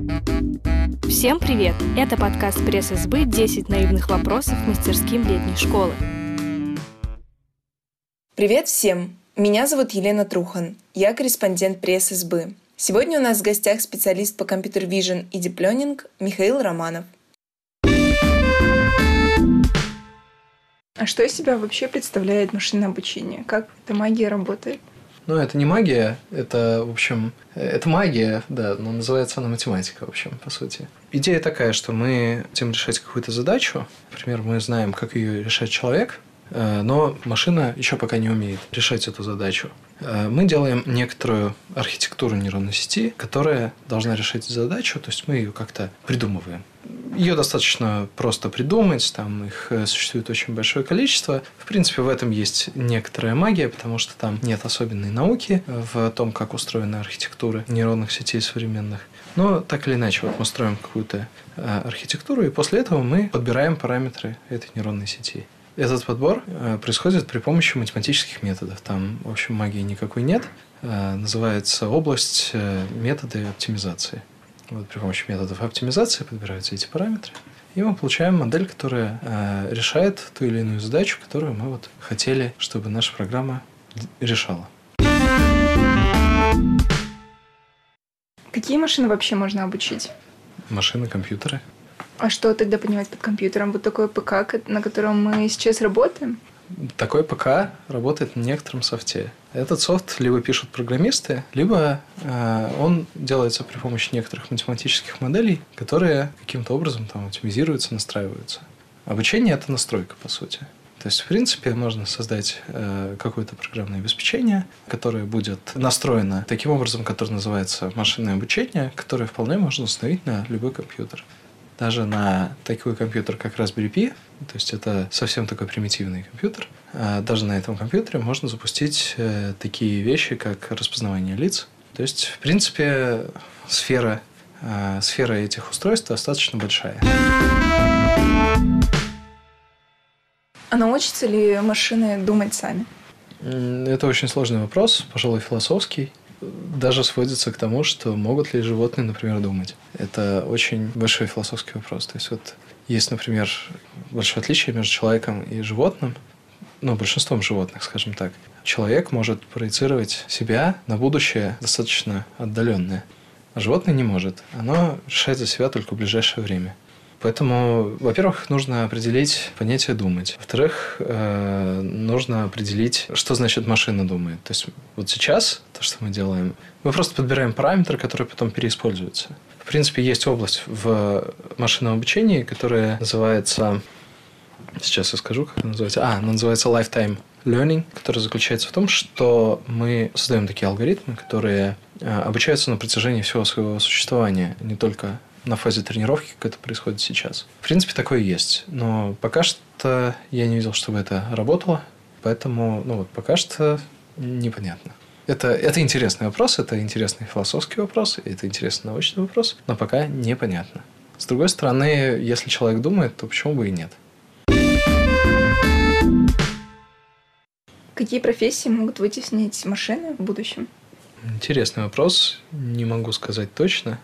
Всем привет! Это подкаст пресс-СБ «10 наивных вопросов мастерским летней школы». Привет всем! Меня зовут Елена Трухан. Я корреспондент пресс-СБ. Сегодня у нас в гостях специалист по компьютер Vision и Deep Learning Михаил Романов. А что из себя вообще представляет машинное обучение? Как эта магия работает? Ну, это не магия, это, в общем, это магия, да, но называется она математика, в общем, по сути. Идея такая, что мы хотим решать какую-то задачу, например, мы знаем, как ее решать человек, э, но машина еще пока не умеет решать эту задачу. Э, мы делаем некоторую архитектуру нейронной сети, которая должна решать задачу, то есть мы ее как-то придумываем. Ее достаточно просто придумать, там их э, существует очень большое количество. В принципе, в этом есть некоторая магия, потому что там нет особенной науки в том, как устроены архитектуры нейронных сетей современных. Но так или иначе, вот мы строим какую-то э, архитектуру, и после этого мы подбираем параметры этой нейронной сети. Этот подбор э, происходит при помощи математических методов. Там, в общем, магии никакой нет. Называется область методы оптимизации. Вот при помощи методов оптимизации подбираются эти параметры. И мы получаем модель, которая э, решает ту или иную задачу, которую мы вот хотели, чтобы наша программа решала. Какие машины вообще можно обучить? Машины, компьютеры. А что тогда понимать под компьютером? Вот такой ПК, на котором мы сейчас работаем? Такой ПК работает на некотором софте. Этот софт либо пишут программисты, либо э, он делается при помощи некоторых математических моделей, которые каким-то образом там оптимизируются, настраиваются. Обучение – это настройка, по сути. То есть, в принципе, можно создать э, какое-то программное обеспечение, которое будет настроено таким образом, который называется машинное обучение, которое вполне можно установить на любой компьютер даже на такой компьютер, как Raspberry Pi, то есть это совсем такой примитивный компьютер, а даже на этом компьютере можно запустить э, такие вещи, как распознавание лиц. То есть, в принципе, сфера, э, сфера этих устройств достаточно большая. А научатся ли машины думать сами? Это очень сложный вопрос, пожалуй, философский даже сводится к тому, что могут ли животные, например, думать. Это очень большой философский вопрос. То есть вот есть, например, большое отличие между человеком и животным, ну, большинством животных, скажем так. Человек может проецировать себя на будущее достаточно отдаленное, а животное не может. Оно решает за себя только в ближайшее время. Поэтому, во-первых, нужно определить понятие «думать». Во-вторых, э, нужно определить, что значит машина думает. То есть вот сейчас то, что мы делаем, мы просто подбираем параметры, которые потом переиспользуются. В принципе, есть область в машинном обучении, которая называется... Сейчас я скажу, как она называется. А, она называется Lifetime Learning, который заключается в том, что мы создаем такие алгоритмы, которые э, обучаются на протяжении всего своего существования, не только на фазе тренировки, как это происходит сейчас. В принципе, такое есть. Но пока что я не видел, чтобы это работало. Поэтому, ну вот, пока что непонятно. Это, это интересный вопрос, это интересный философский вопрос, это интересный научный вопрос, но пока непонятно. С другой стороны, если человек думает, то почему бы и нет? Какие профессии могут вытеснить машины в будущем? Интересный вопрос, не могу сказать точно.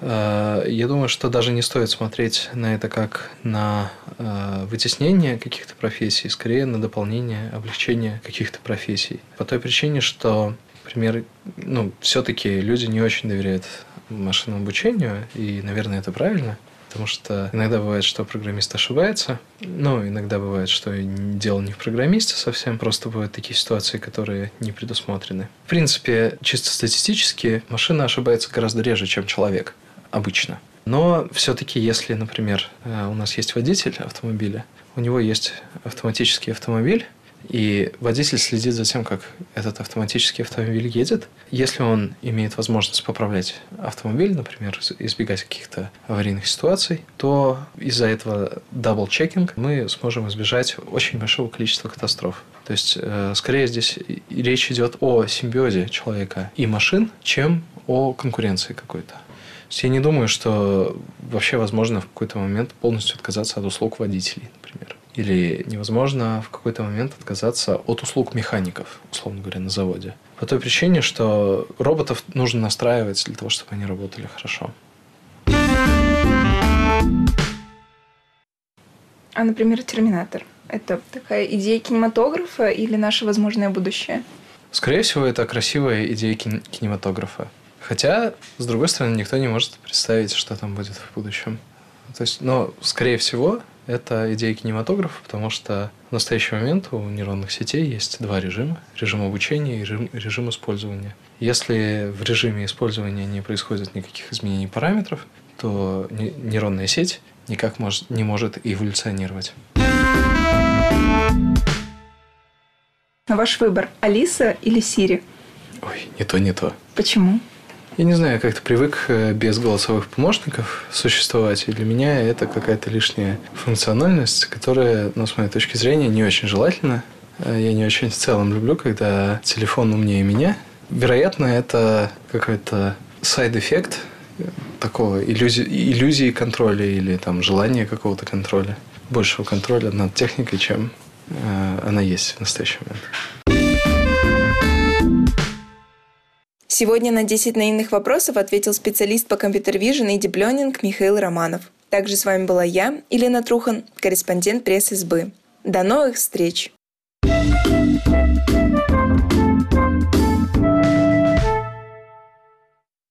Э, я думаю, что даже не стоит смотреть на это как на э, вытеснение каких-то профессий, скорее на дополнение, облегчение каких-то профессий. По той причине, что, например, ну, все-таки люди не очень доверяют машинному обучению, и, наверное, это правильно. Потому что иногда бывает, что программист ошибается. Ну, иногда бывает, что дело не в программисте совсем. Просто бывают такие ситуации, которые не предусмотрены. В принципе, чисто статистически машина ошибается гораздо реже, чем человек обычно. Но все-таки, если, например, э, у нас есть водитель автомобиля, у него есть автоматический автомобиль, и водитель следит за тем, как этот автоматический автомобиль едет. Если он имеет возможность поправлять автомобиль, например, избегать каких-то аварийных ситуаций, то из-за этого double-checking мы сможем избежать очень большого количества катастроф. То есть, э, скорее здесь речь идет о симбиозе человека и машин, чем о конкуренции какой-то есть я не думаю, что вообще возможно в какой-то момент полностью отказаться от услуг водителей, например. Или невозможно в какой-то момент отказаться от услуг механиков, условно говоря, на заводе. По той причине, что роботов нужно настраивать для того, чтобы они работали хорошо. А, например, «Терминатор» — это такая идея кинематографа или наше возможное будущее? Скорее всего, это красивая идея кин- кинематографа. Хотя, с другой стороны, никто не может представить, что там будет в будущем. То есть, но, скорее всего, это идея кинематографа, потому что в настоящий момент у нейронных сетей есть два режима. Режим обучения и режим, режим использования. Если в режиме использования не происходит никаких изменений параметров, то нейронная сеть никак мож, не может эволюционировать. Ваш выбор – Алиса или Сири? Ой, не то, не то. Почему? Я не знаю, как-то привык э, без голосовых помощников существовать, и для меня это какая-то лишняя функциональность, которая, ну, с моей точки зрения, не очень желательна. Э, я не очень в целом люблю, когда телефон умнее меня. Вероятно, это какой-то side effect такого иллюзии, иллюзии контроля или там желания какого-то контроля, большего контроля над техникой, чем э, она есть в настоящий момент. Сегодня на 10 наивных вопросов ответил специалист по computer vision и deep learning Михаил Романов. Также с вами была я, Елена Трухан, корреспондент пресс СБ. До новых встреч!